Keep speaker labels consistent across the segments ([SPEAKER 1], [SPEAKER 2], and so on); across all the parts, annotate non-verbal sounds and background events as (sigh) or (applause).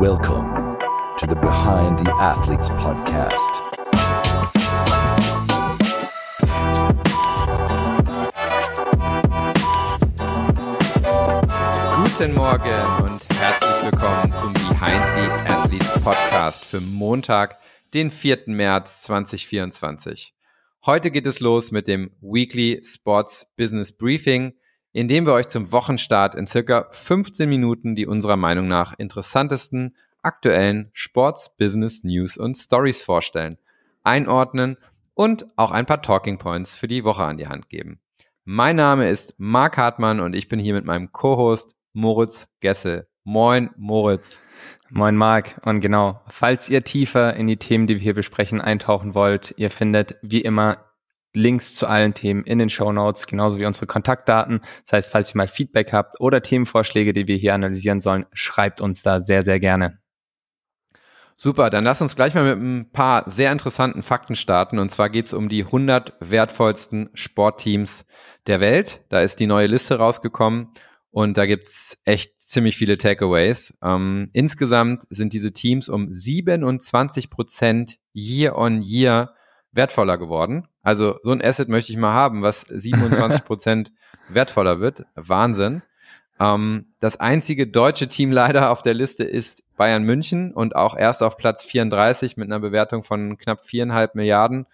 [SPEAKER 1] Welcome to the Behind the Athletes podcast.
[SPEAKER 2] Guten Morgen und herzlich willkommen zum Behind the Athletes Podcast für Montag, den 4. März 2024. Heute geht es los mit dem Weekly Sports Business Briefing, in dem wir euch zum Wochenstart in circa 15 Minuten die unserer Meinung nach interessantesten aktuellen Sports, Business, News und Stories vorstellen, einordnen und auch ein paar Talking Points für die Woche an die Hand geben. Mein Name ist Marc Hartmann und ich bin hier mit meinem Co-Host Moritz Gessel. Moin, Moritz.
[SPEAKER 3] Moin, Marc. Und genau, falls ihr tiefer in die Themen, die wir hier besprechen, eintauchen wollt, ihr findet wie immer Links zu allen Themen in den Show Notes, genauso wie unsere Kontaktdaten. Das heißt, falls ihr mal Feedback habt oder Themenvorschläge, die wir hier analysieren sollen, schreibt uns da sehr, sehr gerne.
[SPEAKER 2] Super, dann lass uns gleich mal mit ein paar sehr interessanten Fakten starten. Und zwar geht es um die 100 wertvollsten Sportteams der Welt. Da ist die neue Liste rausgekommen und da gibt's echt ziemlich viele Takeaways. Ähm, insgesamt sind diese Teams um 27 Prozent year on year wertvoller geworden. Also so ein Asset möchte ich mal haben, was (laughs) 27 Prozent wertvoller wird. Wahnsinn. Ähm, das einzige deutsche Team leider auf der Liste ist Bayern München und auch erst auf Platz 34 mit einer Bewertung von knapp viereinhalb Milliarden.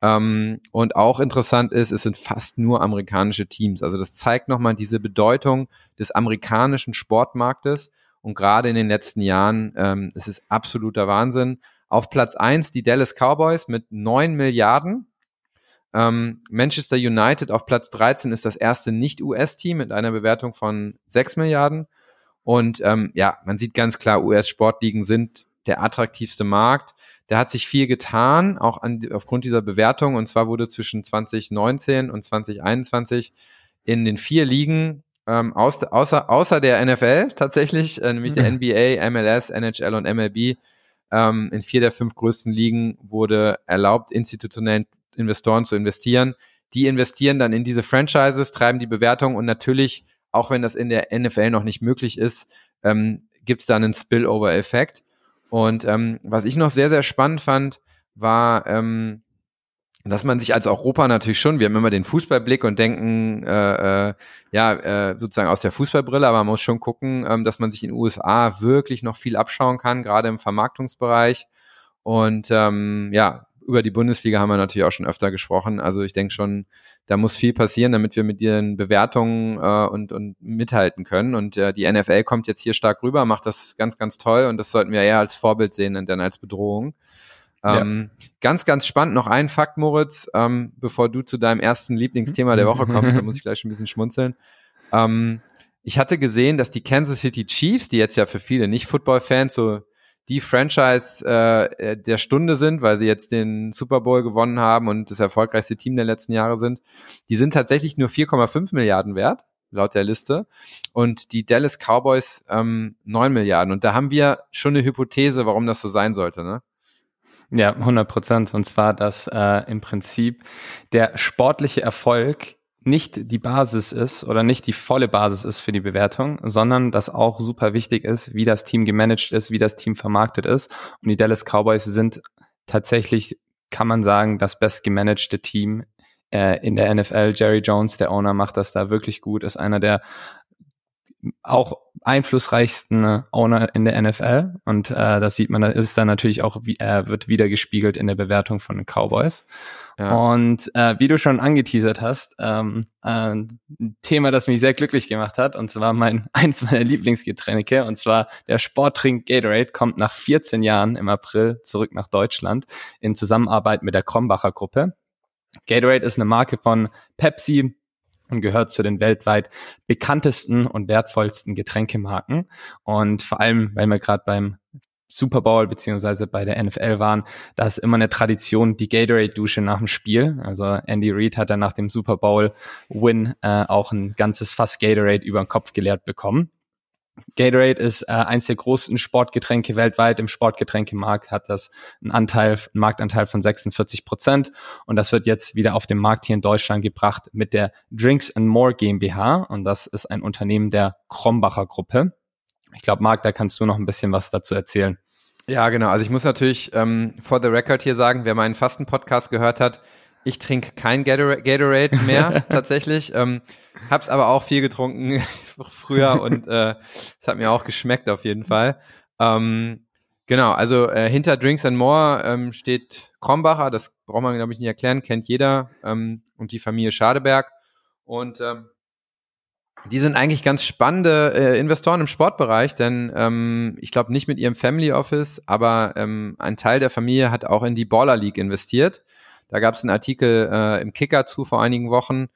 [SPEAKER 2] Ähm, und auch interessant ist, es sind fast nur amerikanische Teams. Also das zeigt nochmal diese Bedeutung des amerikanischen Sportmarktes. Und gerade in den letzten Jahren, ähm, es ist absoluter Wahnsinn. Auf Platz eins die Dallas Cowboys mit neun Milliarden. Ähm, Manchester United auf Platz 13 ist das erste Nicht-US-Team mit einer Bewertung von sechs Milliarden. Und ähm, ja, man sieht ganz klar, US-Sportligen sind der attraktivste Markt. Da hat sich viel getan, auch an, aufgrund dieser Bewertung. Und zwar wurde zwischen 2019 und 2021 in den vier Ligen ähm, aus, außer, außer der NFL tatsächlich, äh, nämlich der NBA, MLS, NHL und MLB, ähm, in vier der fünf größten Ligen wurde erlaubt, institutionellen Investoren zu investieren. Die investieren dann in diese Franchises, treiben die Bewertung und natürlich, auch wenn das in der NFL noch nicht möglich ist, ähm, gibt es dann einen Spillover-Effekt. Und ähm, was ich noch sehr, sehr spannend fand, war, ähm, dass man sich als Europa natürlich schon, wir haben immer den Fußballblick und denken, äh, äh, ja, äh, sozusagen aus der Fußballbrille, aber man muss schon gucken, ähm, dass man sich in den USA wirklich noch viel abschauen kann, gerade im Vermarktungsbereich. Und ähm, ja, über die Bundesliga haben wir natürlich auch schon öfter gesprochen. Also ich denke schon, da muss viel passieren, damit wir mit ihren Bewertungen äh, und, und mithalten können. Und äh, die NFL kommt jetzt hier stark rüber, macht das ganz, ganz toll und das sollten wir eher als Vorbild sehen und dann als Bedrohung. Ähm, ja. Ganz, ganz spannend. Noch ein Fakt, Moritz, ähm, bevor du zu deinem ersten Lieblingsthema der Woche kommst, da muss ich gleich ein bisschen schmunzeln. Ähm, ich hatte gesehen, dass die Kansas City Chiefs, die jetzt ja für viele Nicht-Football-Fans so die Franchise äh, der Stunde sind, weil sie jetzt den Super Bowl gewonnen haben und das erfolgreichste Team der letzten Jahre sind, die sind tatsächlich nur 4,5 Milliarden wert laut der Liste. Und die Dallas Cowboys ähm, 9 Milliarden. Und da haben wir schon eine Hypothese, warum das so sein sollte, ne?
[SPEAKER 3] Ja, 100 Prozent. Und zwar, dass äh, im Prinzip der sportliche Erfolg nicht die Basis ist oder nicht die volle Basis ist für die Bewertung, sondern dass auch super wichtig ist, wie das Team gemanagt ist, wie das Team vermarktet ist. Und die Dallas Cowboys sind tatsächlich, kann man sagen, das bestgemanagte Team äh, in der NFL. Jerry Jones, der Owner, macht das da wirklich gut, ist einer der auch einflussreichsten Owner in der NFL und äh, das sieht man, ist dann natürlich auch, wie, äh, wird wieder gespiegelt in der Bewertung von den Cowboys. Und äh, wie du schon angeteasert hast, ähm, äh, ein Thema, das mich sehr glücklich gemacht hat, und zwar mein (laughs) eins meiner Lieblingsgetränke, und zwar der Sporttrink Gatorade kommt nach 14 Jahren im April zurück nach Deutschland in Zusammenarbeit mit der Krombacher Gruppe. Gatorade ist eine Marke von Pepsi, und gehört zu den weltweit bekanntesten und wertvollsten Getränkemarken. Und vor allem, weil wir gerade beim Super Bowl beziehungsweise bei der NFL waren, da ist immer eine Tradition, die Gatorade-Dusche nach dem Spiel. Also Andy Reid hat dann nach dem Super Bowl-Win äh, auch ein ganzes Fass Gatorade über den Kopf geleert bekommen. Gatorade ist äh, eins der größten Sportgetränke weltweit. Im Sportgetränkemarkt hat das einen Anteil, einen Marktanteil von 46 Prozent. Und das wird jetzt wieder auf den Markt hier in Deutschland gebracht mit der Drinks and More GmbH. Und das ist ein Unternehmen der Krombacher Gruppe. Ich glaube, Marc, da kannst du noch ein bisschen was dazu erzählen.
[SPEAKER 2] Ja, genau. Also ich muss natürlich ähm, for the record hier sagen, wer meinen Fasten-Podcast gehört hat, ich trinke kein Gatorade, mehr (laughs) tatsächlich. Ähm, hab's aber auch viel getrunken (laughs) früher und (laughs) äh, es hat mir auch geschmeckt auf jeden Fall. Ähm, genau, also äh, hinter Drinks and More ähm, steht Krombacher, das braucht man glaube ich nicht erklären, kennt jeder ähm, und die Familie Schadeberg und ähm, die sind eigentlich ganz spannende äh, Investoren im Sportbereich, denn ähm, ich glaube nicht mit ihrem Family Office, aber ähm, ein Teil der Familie hat auch in die Baller League investiert. Da gab es einen Artikel äh, im Kicker zu vor einigen Wochen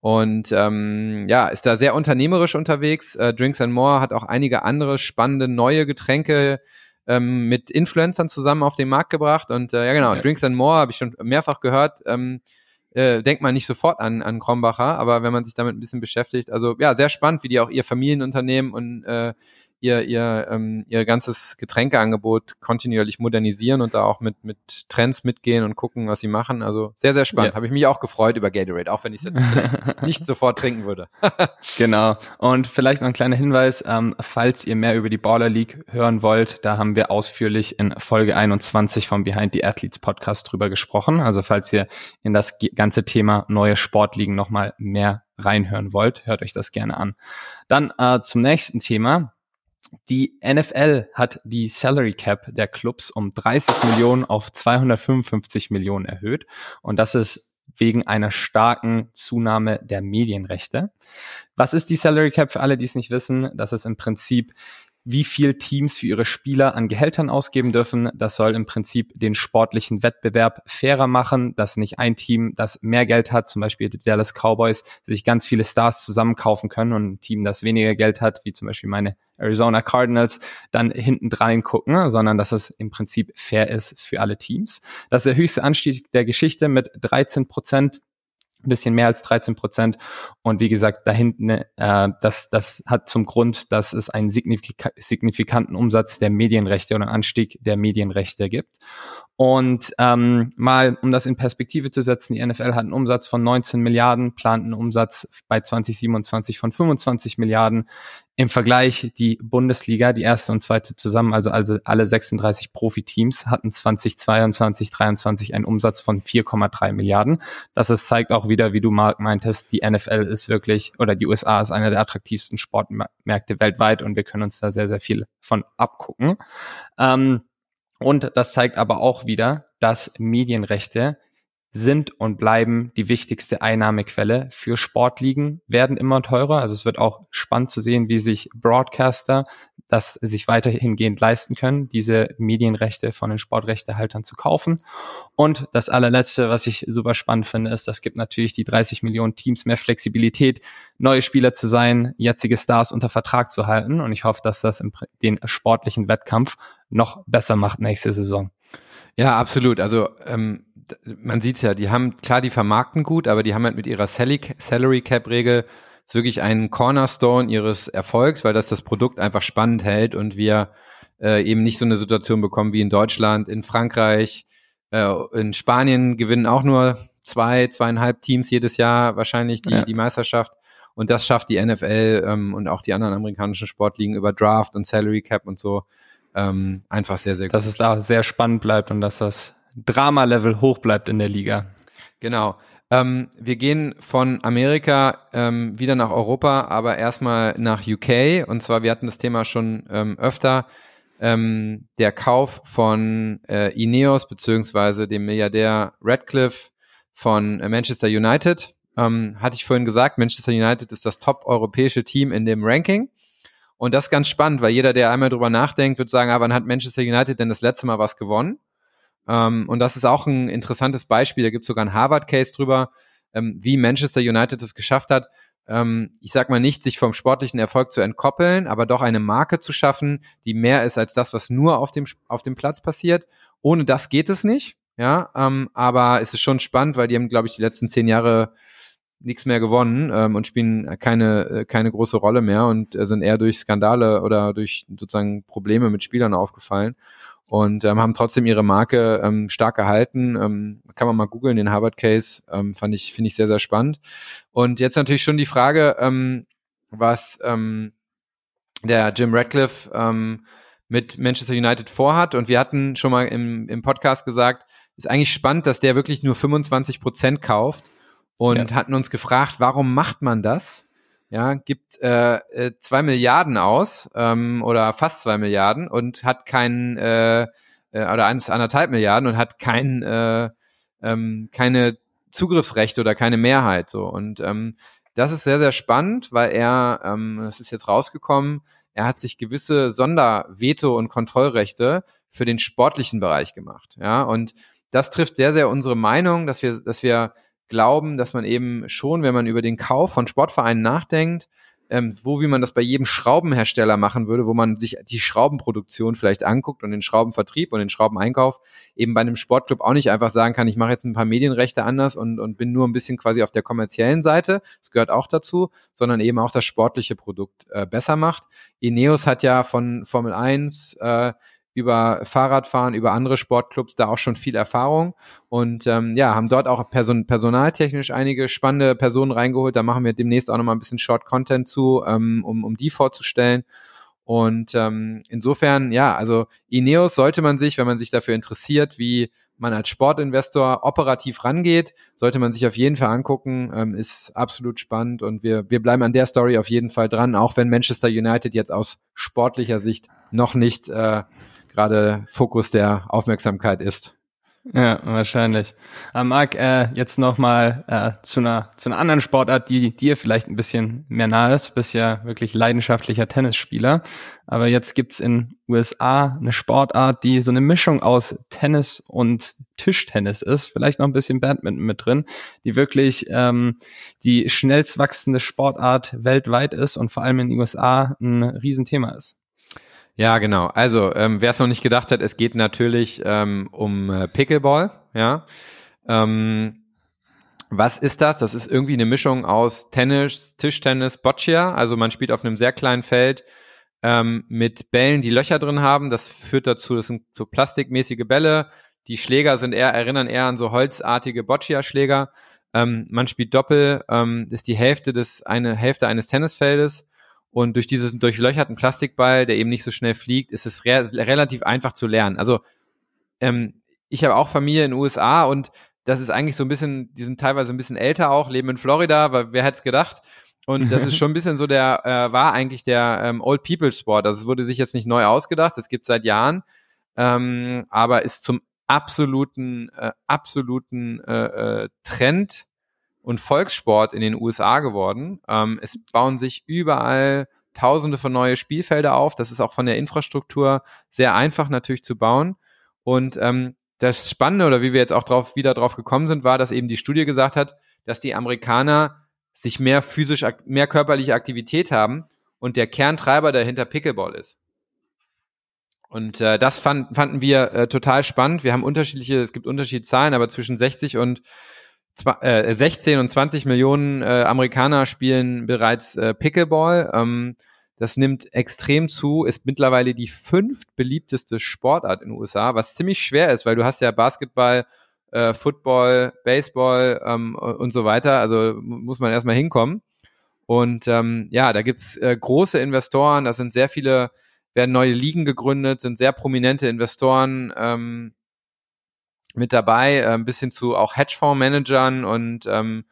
[SPEAKER 2] und ähm, ja, ist da sehr unternehmerisch unterwegs. Äh, Drinks and More hat auch einige andere spannende neue Getränke ähm, mit Influencern zusammen auf den Markt gebracht und äh, ja genau, ja. Drinks and More habe ich schon mehrfach gehört. Ähm, äh, denkt man nicht sofort an, an Krombacher, aber wenn man sich damit ein bisschen beschäftigt, also ja, sehr spannend, wie die auch ihr Familienunternehmen und äh, ihr, ihr, ähm, ihr ganzes Getränkeangebot kontinuierlich modernisieren und da auch mit, mit Trends mitgehen und gucken, was sie machen. Also sehr, sehr spannend. Ja. Habe ich mich auch gefreut über Gatorade, auch wenn ich es jetzt (laughs) nicht sofort trinken würde. (laughs)
[SPEAKER 3] genau. Und vielleicht noch ein kleiner Hinweis, ähm, falls ihr mehr über die Baller League hören wollt, da haben wir ausführlich in Folge 21 vom Behind the Athletes Podcast drüber gesprochen. Also falls ihr in das ganze Thema neue Sportligen nochmal mehr reinhören wollt, hört euch das gerne an. Dann äh, zum nächsten Thema. Die NFL hat die Salary Cap der Clubs um 30 Millionen auf 255 Millionen erhöht. Und das ist wegen einer starken Zunahme der Medienrechte. Was ist die Salary Cap für alle, die es nicht wissen? Das ist im Prinzip wie viel Teams für ihre Spieler an Gehältern ausgeben dürfen. Das soll im Prinzip den sportlichen Wettbewerb fairer machen, dass nicht ein Team, das mehr Geld hat, zum Beispiel die Dallas Cowboys, sich ganz viele Stars zusammenkaufen können und ein Team, das weniger Geld hat, wie zum Beispiel meine Arizona Cardinals, dann hinten drein gucken, sondern dass es im Prinzip fair ist für alle Teams. Das ist der höchste Anstieg der Geschichte mit 13 Prozent ein bisschen mehr als 13 Prozent. Und wie gesagt, da hinten, äh, das, das hat zum Grund, dass es einen signifika signifikanten Umsatz der Medienrechte oder einen Anstieg der Medienrechte gibt. Und ähm, mal, um das in Perspektive zu setzen, die NFL hat einen Umsatz von 19 Milliarden, plant einen Umsatz bei 2027 von 25 Milliarden. Im Vergleich die Bundesliga, die erste und zweite zusammen, also, also alle 36 Profiteams, hatten 2022, 2023 einen Umsatz von 4,3 Milliarden. Das ist, zeigt auch wieder, wie du Mark meintest, die NFL ist wirklich, oder die USA ist einer der attraktivsten Sportmärkte weltweit und wir können uns da sehr, sehr viel von abgucken. Ähm, und das zeigt aber auch wieder, dass Medienrechte sind und bleiben die wichtigste Einnahmequelle für Sportligen, werden immer teurer. Also es wird auch spannend zu sehen, wie sich Broadcaster das sich weiterhin leisten können, diese Medienrechte von den Sportrechtehaltern zu kaufen. Und das allerletzte, was ich super spannend finde, ist, das gibt natürlich die 30 Millionen Teams mehr Flexibilität, neue Spieler zu sein, jetzige Stars unter Vertrag zu halten. Und ich hoffe, dass das den sportlichen Wettkampf noch besser macht nächste Saison.
[SPEAKER 2] Ja, absolut. Also ähm, man sieht's ja, die haben, klar, die vermarkten gut, aber die haben halt mit ihrer Salary Cap Regel wirklich einen Cornerstone ihres Erfolgs, weil das das Produkt einfach spannend hält und wir äh, eben nicht so eine Situation bekommen wie in Deutschland, in Frankreich, äh, in Spanien gewinnen auch nur zwei, zweieinhalb Teams jedes Jahr wahrscheinlich die, ja. die Meisterschaft. Und das schafft die NFL ähm, und auch die anderen amerikanischen Sportligen über Draft und Salary Cap und so ähm, einfach sehr, sehr
[SPEAKER 3] gut. Dass es da sehr spannend bleibt und dass das Drama-Level hoch bleibt in der Liga.
[SPEAKER 2] Genau. Ähm, wir gehen von Amerika ähm, wieder nach Europa, aber erstmal nach UK. Und zwar, wir hatten das Thema schon ähm, öfter. Ähm, der Kauf von äh, Ineos beziehungsweise dem Milliardär Radcliffe von äh, Manchester United. Ähm, hatte ich vorhin gesagt, Manchester United ist das top-europäische Team in dem Ranking. Und das ist ganz spannend, weil jeder, der einmal drüber nachdenkt, wird sagen, ah, wann hat Manchester United denn das letzte Mal was gewonnen? Ähm, und das ist auch ein interessantes Beispiel. Da gibt es sogar einen Harvard-Case drüber, ähm, wie Manchester United es geschafft hat, ähm, ich sag mal nicht, sich vom sportlichen Erfolg zu entkoppeln, aber doch eine Marke zu schaffen, die mehr ist als das, was nur auf dem, auf dem Platz passiert. Ohne das geht es nicht. Ja, ähm, aber es ist schon spannend, weil die haben, glaube ich, die letzten zehn Jahre nichts mehr gewonnen ähm, und spielen keine, äh, keine große Rolle mehr und äh, sind eher durch Skandale oder durch sozusagen Probleme mit Spielern aufgefallen und ähm, haben trotzdem ihre Marke ähm, stark gehalten. Ähm, kann man mal googeln, den Harvard Case, ähm, fand ich, finde ich sehr, sehr spannend. Und jetzt natürlich schon die Frage, ähm, was, ähm, der Jim Radcliffe ähm, mit Manchester United vorhat. Und wir hatten schon mal im, im Podcast gesagt, ist eigentlich spannend, dass der wirklich nur 25 Prozent kauft und ja. hatten uns gefragt, warum macht man das? Ja, gibt äh, äh, zwei Milliarden aus ähm, oder fast zwei Milliarden und hat keinen äh, äh, oder eins anderthalb Milliarden und hat kein äh, ähm, keine Zugriffsrechte oder keine Mehrheit so. Und ähm, das ist sehr sehr spannend, weil er ähm, das ist jetzt rausgekommen, er hat sich gewisse Sonderveto und Kontrollrechte für den sportlichen Bereich gemacht, ja. Und das trifft sehr sehr unsere Meinung, dass wir dass wir glauben, dass man eben schon, wenn man über den Kauf von Sportvereinen nachdenkt, ähm, wo wie man das bei jedem Schraubenhersteller machen würde, wo man sich die Schraubenproduktion vielleicht anguckt und den Schraubenvertrieb und den Schraubeneinkauf, eben bei einem Sportclub auch nicht einfach sagen kann, ich mache jetzt ein paar Medienrechte anders und, und bin nur ein bisschen quasi auf der kommerziellen Seite, das gehört auch dazu, sondern eben auch das sportliche Produkt äh, besser macht. Ineos hat ja von Formel 1 äh, über Fahrradfahren, über andere Sportclubs da auch schon viel Erfahrung und ähm, ja, haben dort auch person personaltechnisch einige spannende Personen reingeholt. Da machen wir demnächst auch nochmal ein bisschen Short Content zu, ähm, um, um die vorzustellen. Und ähm, insofern, ja, also Ineos sollte man sich, wenn man sich dafür interessiert, wie man als Sportinvestor operativ rangeht, sollte man sich auf jeden Fall angucken, ähm, ist absolut spannend und wir, wir bleiben an der Story auf jeden Fall dran, auch wenn Manchester United jetzt aus sportlicher Sicht noch nicht äh, gerade Fokus der Aufmerksamkeit ist.
[SPEAKER 3] Ja, wahrscheinlich. Aber Marc, äh, jetzt nochmal äh, zu, einer, zu einer anderen Sportart, die dir vielleicht ein bisschen mehr nahe ist. Du bist ja wirklich leidenschaftlicher Tennisspieler. Aber jetzt gibt's in USA eine Sportart, die so eine Mischung aus Tennis und Tischtennis ist. Vielleicht noch ein bisschen Badminton mit drin, die wirklich ähm, die schnellst wachsende Sportart weltweit ist und vor allem in den USA ein Riesenthema ist.
[SPEAKER 2] Ja, genau. Also, ähm, wer es noch nicht gedacht hat, es geht natürlich ähm, um äh, Pickleball, ja. Ähm, was ist das? Das ist irgendwie eine Mischung aus Tennis, Tischtennis, Boccia. Also man spielt auf einem sehr kleinen Feld ähm, mit Bällen, die Löcher drin haben. Das führt dazu, das sind so plastikmäßige Bälle. Die Schläger sind eher, erinnern eher an so holzartige Boccia-Schläger. Ähm, man spielt Doppel, ähm, ist die Hälfte des, eine Hälfte eines Tennisfeldes und durch diesen durchlöcherten Plastikball, der eben nicht so schnell fliegt, ist es re relativ einfach zu lernen. Also ähm, ich habe auch Familie in den USA und das ist eigentlich so ein bisschen, die sind teilweise ein bisschen älter auch, leben in Florida, weil wer hätte es gedacht? Und das ist (laughs) schon ein bisschen so der, äh, war eigentlich der ähm, Old People Sport. Also es wurde sich jetzt nicht neu ausgedacht, es gibt seit Jahren, ähm, aber ist zum absoluten, äh, absoluten äh, äh, Trend und Volkssport in den USA geworden. Ähm, es bauen sich überall Tausende von neue Spielfelder auf. Das ist auch von der Infrastruktur sehr einfach natürlich zu bauen. Und ähm, das Spannende oder wie wir jetzt auch drauf, wieder drauf gekommen sind, war, dass eben die Studie gesagt hat, dass die Amerikaner sich mehr physisch, mehr körperliche Aktivität haben und der Kerntreiber dahinter Pickleball ist. Und äh, das fand, fanden wir äh, total spannend. Wir haben unterschiedliche, es gibt unterschiedliche Zahlen, aber zwischen 60 und 16 äh, und 20 Millionen äh, Amerikaner spielen bereits äh, Pickleball. Ähm, das nimmt extrem zu, ist mittlerweile die fünft beliebteste Sportart in den USA, was ziemlich schwer ist, weil du hast ja Basketball, äh, Football, Baseball ähm, und so weiter. Also muss man erstmal hinkommen. Und ähm, ja, da gibt's äh, große Investoren, da sind sehr viele, werden neue Ligen gegründet, sind sehr prominente Investoren. Ähm, mit dabei, äh, ein bisschen zu auch Hedgefondsmanagern und ähm,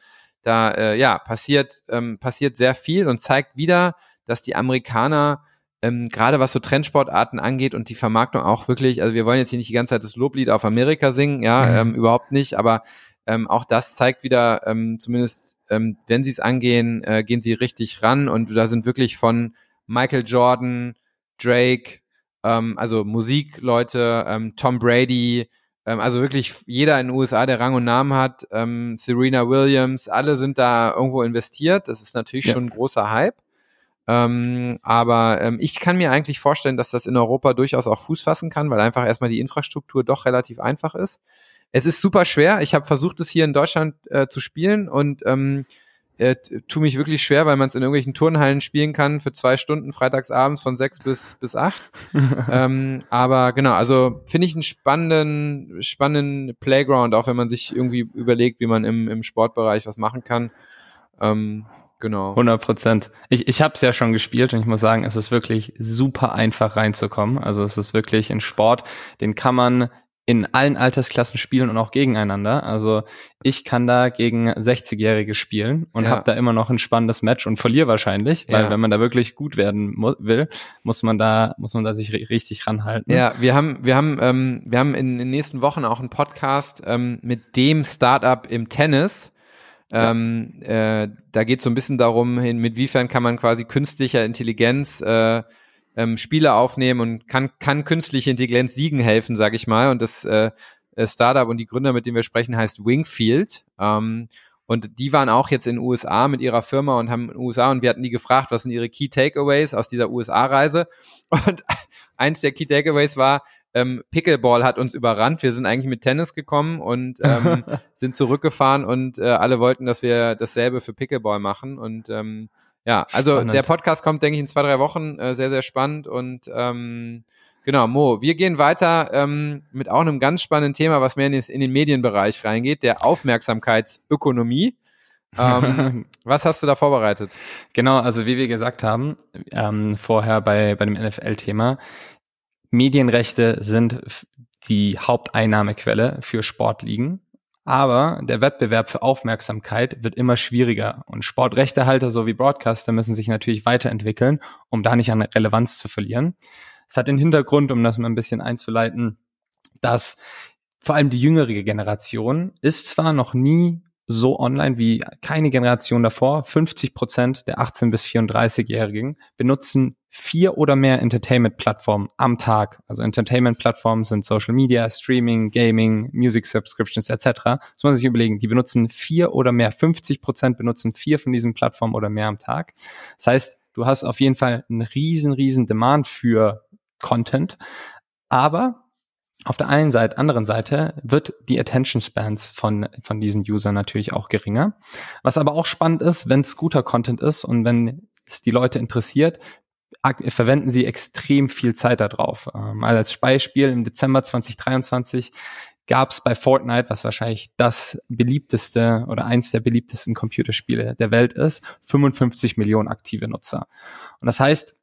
[SPEAKER 2] da äh, ja passiert ähm, passiert sehr viel und zeigt wieder, dass die Amerikaner ähm, gerade was so Trendsportarten angeht und die Vermarktung auch wirklich, also wir wollen jetzt hier nicht die ganze Zeit das Loblied auf Amerika singen, ja, mhm. ähm, überhaupt nicht, aber ähm, auch das zeigt wieder, ähm, zumindest ähm, wenn sie es angehen, äh, gehen sie richtig ran und da sind wirklich von Michael Jordan, Drake, ähm, also Musikleute, ähm, Tom Brady, ähm, also wirklich jeder in den USA, der Rang und Namen hat, ähm, Serena Williams, alle sind da irgendwo investiert. Das ist natürlich ja. schon ein großer Hype. Ähm, aber ähm, ich kann mir eigentlich vorstellen, dass das in Europa durchaus auch Fuß fassen kann, weil einfach erstmal die Infrastruktur doch relativ einfach ist. Es ist super schwer. Ich habe versucht, es hier in Deutschland äh, zu spielen und ähm, äh, tu mich wirklich schwer, weil man es in irgendwelchen Turnhallen spielen kann für zwei Stunden freitagsabends von sechs bis bis acht. (laughs) ähm, aber genau, also finde ich einen spannenden spannenden Playground, auch wenn man sich irgendwie überlegt, wie man im im Sportbereich was machen kann. Ähm, Genau.
[SPEAKER 3] 100 Prozent. Ich, ich habe es ja schon gespielt und ich muss sagen, es ist wirklich super einfach reinzukommen. Also es ist wirklich ein Sport, den kann man in allen Altersklassen spielen und auch gegeneinander. Also ich kann da gegen 60-Jährige spielen und ja. habe da immer noch ein spannendes Match und verliere wahrscheinlich, weil ja. wenn man da wirklich gut werden will, muss man da muss man da sich richtig ranhalten.
[SPEAKER 2] Ja, wir haben wir haben ähm, wir haben in den nächsten Wochen auch einen Podcast ähm, mit dem Startup im Tennis. Ähm, äh, da geht es so ein bisschen darum, inwiefern kann man quasi künstlicher Intelligenz äh, ähm, Spiele aufnehmen und kann, kann künstliche Intelligenz siegen helfen, sage ich mal. Und das äh, äh, Startup und die Gründer, mit denen wir sprechen, heißt Wingfield. Ähm, und die waren auch jetzt in den USA mit ihrer Firma und haben in den USA und wir hatten die gefragt, was sind ihre Key Takeaways aus dieser USA-Reise. (laughs) Und eins der Key Takeaways war, ähm, Pickleball hat uns überrannt. Wir sind eigentlich mit Tennis gekommen und ähm, (laughs) sind zurückgefahren und äh, alle wollten, dass wir dasselbe für Pickleball machen. Und ähm, ja, also spannend. der Podcast kommt, denke ich, in zwei, drei Wochen. Äh, sehr, sehr spannend. Und ähm, genau, Mo, wir gehen weiter ähm, mit auch einem ganz spannenden Thema, was mehr in, in den Medienbereich reingeht, der Aufmerksamkeitsökonomie. ähm, (laughs) was hast du da vorbereitet?
[SPEAKER 3] Genau, also wie wir gesagt haben, ähm, vorher bei, bei dem NFL-Thema, Medienrechte sind die Haupteinnahmequelle für Sportligen. Aber der Wettbewerb für Aufmerksamkeit wird immer schwieriger und Sportrechtehalter sowie Broadcaster müssen sich natürlich weiterentwickeln, um da nicht an Relevanz zu verlieren. Es hat den Hintergrund, um das mal ein bisschen einzuleiten, dass vor allem die jüngere Generation ist zwar noch nie so online wie keine Generation davor. 50 Prozent der 18 bis 34-Jährigen benutzen vier oder mehr Entertainment-Plattformen am Tag. Also Entertainment-Plattformen sind Social Media, Streaming, Gaming, Music Subscriptions etc. Das muss man sich überlegen. Die benutzen vier oder mehr. 50 Prozent benutzen vier von diesen Plattformen oder mehr am Tag. Das heißt, du hast auf jeden Fall einen riesen, riesen Demand für Content. Aber auf der einen Seite, anderen Seite wird die Attention Spans von, von diesen Usern natürlich auch geringer. Was aber auch spannend ist, wenn es guter Content ist und wenn es die Leute interessiert, verwenden sie extrem viel Zeit darauf. Ähm, als Beispiel im Dezember 2023 gab es bei Fortnite, was wahrscheinlich das beliebteste oder eins der beliebtesten Computerspiele der Welt ist, 55 Millionen aktive Nutzer. Und das heißt,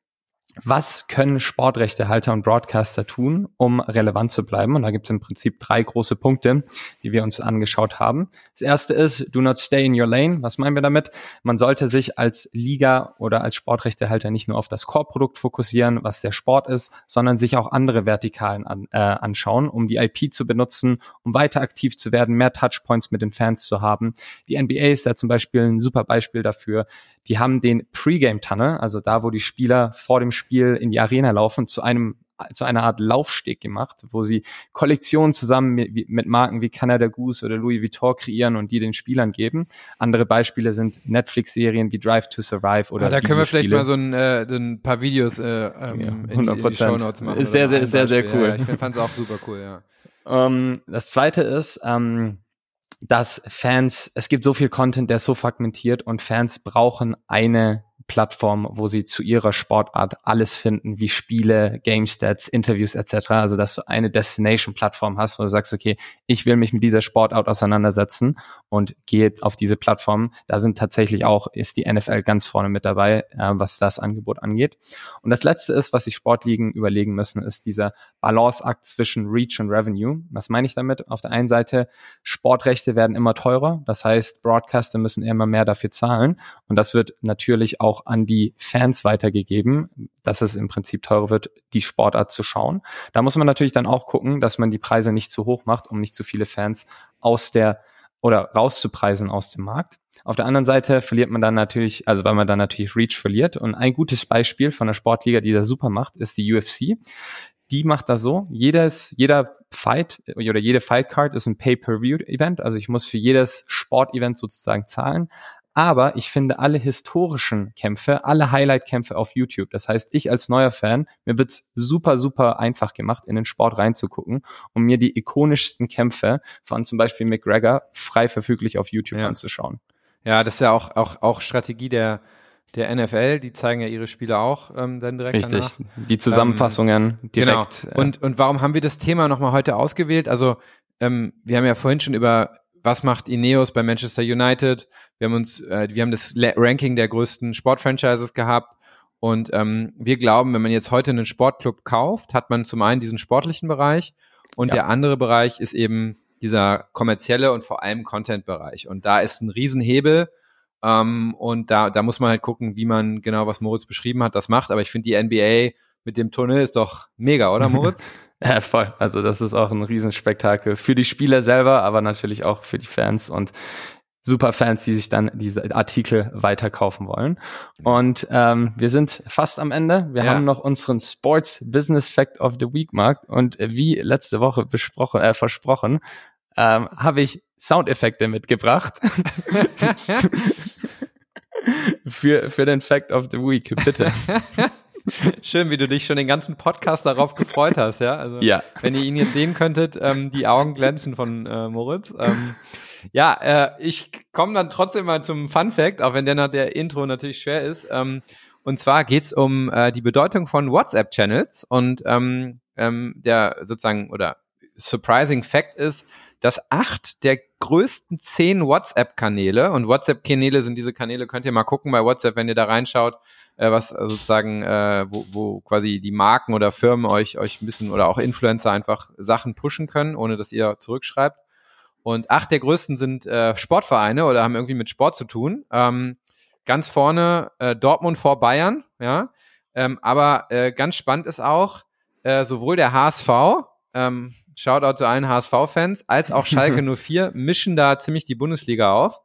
[SPEAKER 3] was können Sportrechtehalter und Broadcaster tun, um relevant zu bleiben? Und da gibt es im Prinzip drei große Punkte, die wir uns angeschaut haben. Das erste ist, do not stay in your lane. Was meinen wir damit? Man sollte sich als Liga oder als Sportrechtehalter nicht nur auf das Core-Produkt fokussieren, was der Sport ist, sondern sich auch andere Vertikalen an, äh, anschauen, um die IP zu benutzen, um weiter aktiv zu werden, mehr Touchpoints mit den Fans zu haben. Die NBA ist ja zum Beispiel ein super Beispiel dafür. Die haben den Pre-Game-Tunnel, also da, wo die Spieler vor dem Spiel in die Arena laufen, zu einem zu einer Art Laufsteg gemacht, wo sie Kollektionen zusammen mit, mit, Marken wie Canada Goose oder Louis Vuitton kreieren und die den Spielern geben. Andere Beispiele sind Netflix-Serien wie Drive to Survive oder. Ja,
[SPEAKER 2] da können wir vielleicht mal so ein, äh, ein paar Videos äh, ähm, ja, 100%. In, die, in die Shownotes machen.
[SPEAKER 3] Ist sehr, sehr, sehr, sehr cool.
[SPEAKER 2] Ja, ich fand es auch super cool, ja.
[SPEAKER 3] Um, (laughs) ähm, das zweite ist, ähm, dass Fans, es gibt so viel Content, der so fragmentiert und Fans brauchen eine Plattform, wo sie zu ihrer Sportart alles finden, wie Spiele, Game Stats, Interviews etc. Also dass du eine Destination-Plattform hast, wo du sagst, okay, ich will mich mit dieser Sportart auseinandersetzen und gehe auf diese Plattform. Da sind tatsächlich auch, ist die NFL ganz vorne mit dabei, äh, was das Angebot angeht. Und das letzte ist, was sich Sportligen überlegen müssen, ist dieser Balanceakt zwischen Reach und Revenue. Was meine ich damit? Auf der einen Seite, Sportrechte werden immer teurer. Das heißt, Broadcaster müssen immer mehr dafür zahlen. Und das wird natürlich auch auch an die Fans weitergegeben, dass es im Prinzip teurer wird, die Sportart zu schauen. Da muss man natürlich dann auch gucken, dass man die Preise nicht zu hoch macht, um nicht zu viele Fans aus der oder rauszupreisen aus dem Markt. Auf der anderen Seite verliert man dann natürlich, also weil man dann natürlich Reach verliert. Und ein gutes Beispiel von einer Sportliga, die das super macht, ist die UFC. Die macht das so, jedes, jeder Fight oder jede Fight Card ist ein Pay-per-View-Event. Also ich muss für jedes Sportevent sozusagen zahlen. Aber ich finde alle historischen Kämpfe, alle Highlight-Kämpfe auf YouTube. Das heißt, ich als neuer Fan, mir wird's super, super einfach gemacht, in den Sport reinzugucken, um mir die ikonischsten Kämpfe von zum Beispiel McGregor frei verfüglich auf YouTube ja. anzuschauen.
[SPEAKER 2] Ja, das ist ja auch, auch, auch Strategie der, der NFL, die zeigen ja ihre Spiele auch ähm, dann direkt
[SPEAKER 3] Richtig, danach. die Zusammenfassungen ähm, direkt.
[SPEAKER 2] Genau. Und, und warum haben wir das Thema nochmal heute ausgewählt? Also ähm, wir haben ja vorhin schon über was macht Ineos bei Manchester United? Wir haben uns, äh, wir haben das Ranking der größten Sportfranchises gehabt. Und ähm, wir glauben, wenn man jetzt heute einen Sportclub kauft, hat man zum einen diesen sportlichen Bereich und ja. der andere Bereich ist eben dieser kommerzielle und vor allem Content-Bereich. Und da ist ein Riesenhebel. Ähm, und da, da muss man halt gucken, wie man genau, was Moritz beschrieben hat, das macht. Aber ich finde die NBA mit dem Tunnel ist doch mega, oder Moritz? (laughs)
[SPEAKER 3] ja, voll. Also das ist auch ein Riesenspektakel für die Spieler selber, aber natürlich auch für die Fans. Und Superfans, die sich dann diese Artikel weiterkaufen wollen. Und ähm, wir sind fast am Ende. Wir ja. haben noch unseren Sports Business Fact of the Week Markt und wie letzte Woche besprochen, äh, versprochen, ähm, habe ich Soundeffekte mitgebracht. (laughs) (laughs) für, für den Fact of the Week, bitte. (laughs) (laughs)
[SPEAKER 2] Schön, wie du dich schon den ganzen Podcast darauf gefreut hast, ja. Also, ja. wenn ihr ihn jetzt sehen könntet, ähm, die Augen glänzen von äh, Moritz. Ähm, ja, äh, ich komme dann trotzdem mal zum Fun Fact, auch wenn der nach der Intro natürlich schwer ist. Ähm, und zwar geht's um äh, die Bedeutung von WhatsApp-Channels und ähm, ähm, der sozusagen oder surprising Fact ist, dass acht der größten zehn WhatsApp-Kanäle und WhatsApp-Kanäle sind diese Kanäle, könnt ihr mal gucken bei WhatsApp, wenn ihr da reinschaut, äh, was sozusagen, äh, wo, wo quasi die Marken oder Firmen euch, euch ein bisschen oder auch Influencer einfach Sachen pushen können, ohne dass ihr zurückschreibt. Und acht der größten sind äh, Sportvereine oder haben irgendwie mit Sport zu tun. Ähm, ganz vorne äh, Dortmund vor Bayern, ja. Ähm, aber äh, ganz spannend ist auch, äh, sowohl der HSV, ähm, Shoutout zu allen HSV-Fans, als auch Schalke (laughs) 04 mischen da ziemlich die Bundesliga auf.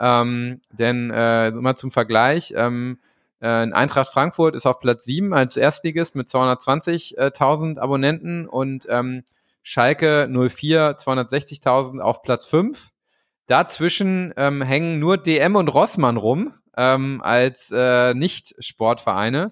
[SPEAKER 2] Ähm, denn äh, mal zum Vergleich, ähm, äh, Eintracht Frankfurt ist auf Platz 7 als Erstligist mit 220.000 Abonnenten und ähm, Schalke 04 260.000 auf Platz 5. Dazwischen ähm, hängen nur DM und Rossmann rum ähm, als äh, Nicht-Sportvereine.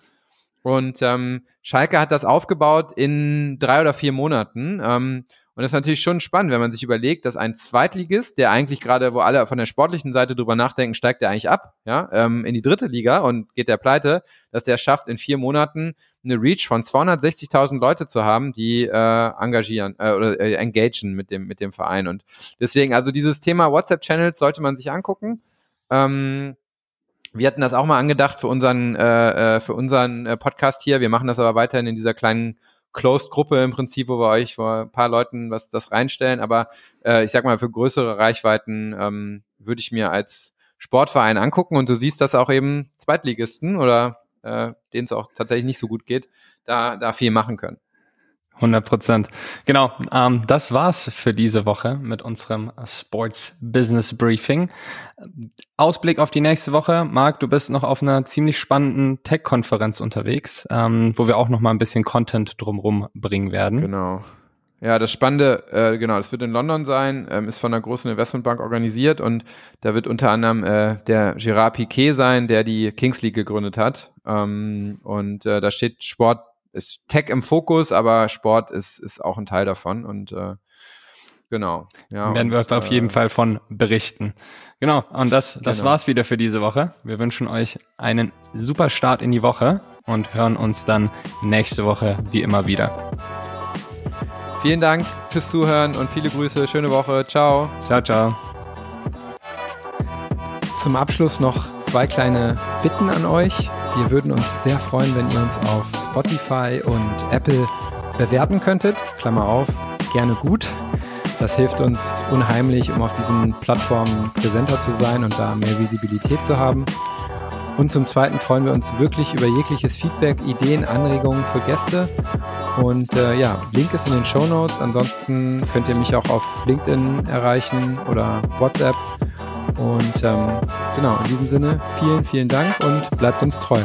[SPEAKER 2] Und ähm, Schalke hat das aufgebaut in drei oder vier Monaten. Ähm, und das ist natürlich schon spannend, wenn man sich überlegt, dass ein Zweitligist, der eigentlich gerade, wo alle von der sportlichen Seite drüber nachdenken, steigt der eigentlich ab, ja, ähm, in die dritte Liga und geht der pleite, dass der schafft, in vier Monaten eine Reach von 260.000 Leute zu haben, die äh, engagieren äh, oder äh, engagen mit dem, mit dem Verein. Und deswegen, also dieses Thema WhatsApp-Channels sollte man sich angucken. Ähm, wir hatten das auch mal angedacht für unseren, äh, äh für unseren äh, Podcast hier. Wir machen das aber weiterhin in dieser kleinen Closed-Gruppe im Prinzip, wo wir euch vor ein paar Leuten was das reinstellen. Aber äh, ich sag mal, für größere Reichweiten ähm, würde ich mir als Sportverein angucken und du siehst, dass auch eben Zweitligisten oder äh, denen es auch tatsächlich nicht so gut geht, da, da viel machen können.
[SPEAKER 3] 100 Prozent. Genau, ähm, das war's für diese Woche mit unserem Sports Business Briefing. Ausblick auf die nächste Woche. Marc, du bist noch auf einer ziemlich spannenden Tech-Konferenz unterwegs, ähm, wo wir auch noch mal ein bisschen Content drumherum bringen werden.
[SPEAKER 2] Genau. Ja, das Spannende, äh, genau, das wird in London sein, ähm, ist von einer großen Investmentbank organisiert und da wird unter anderem äh, der Gérard Piquet sein, der die Kings League gegründet hat. Ähm, und äh, da steht Sport ist Tech im Fokus, aber Sport ist, ist auch ein Teil davon und äh, genau.
[SPEAKER 3] Ja, werden und, wir auf jeden äh, Fall von berichten. Genau, und das, das genau. war's wieder für diese Woche. Wir wünschen euch einen super Start in die Woche und hören uns dann nächste Woche wie immer wieder.
[SPEAKER 2] Vielen Dank fürs Zuhören und viele Grüße. Schöne Woche. Ciao.
[SPEAKER 3] Ciao, ciao.
[SPEAKER 2] Zum Abschluss noch zwei kleine Bitten an euch. Wir würden uns sehr freuen, wenn ihr uns auf Spotify und Apple bewerten könntet. Klammer auf, gerne gut. Das hilft uns unheimlich, um auf diesen Plattformen präsenter zu sein und da mehr Visibilität zu haben. Und zum Zweiten freuen wir uns wirklich über jegliches Feedback, Ideen, Anregungen für Gäste. Und äh, ja, Link ist in den Show Notes. Ansonsten könnt ihr mich auch auf LinkedIn erreichen oder WhatsApp. Und ähm, genau, in diesem Sinne, vielen, vielen Dank und bleibt uns treu.